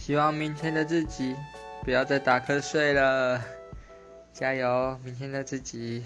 希望明天的自己不要再打瞌睡了。加油明天的自己。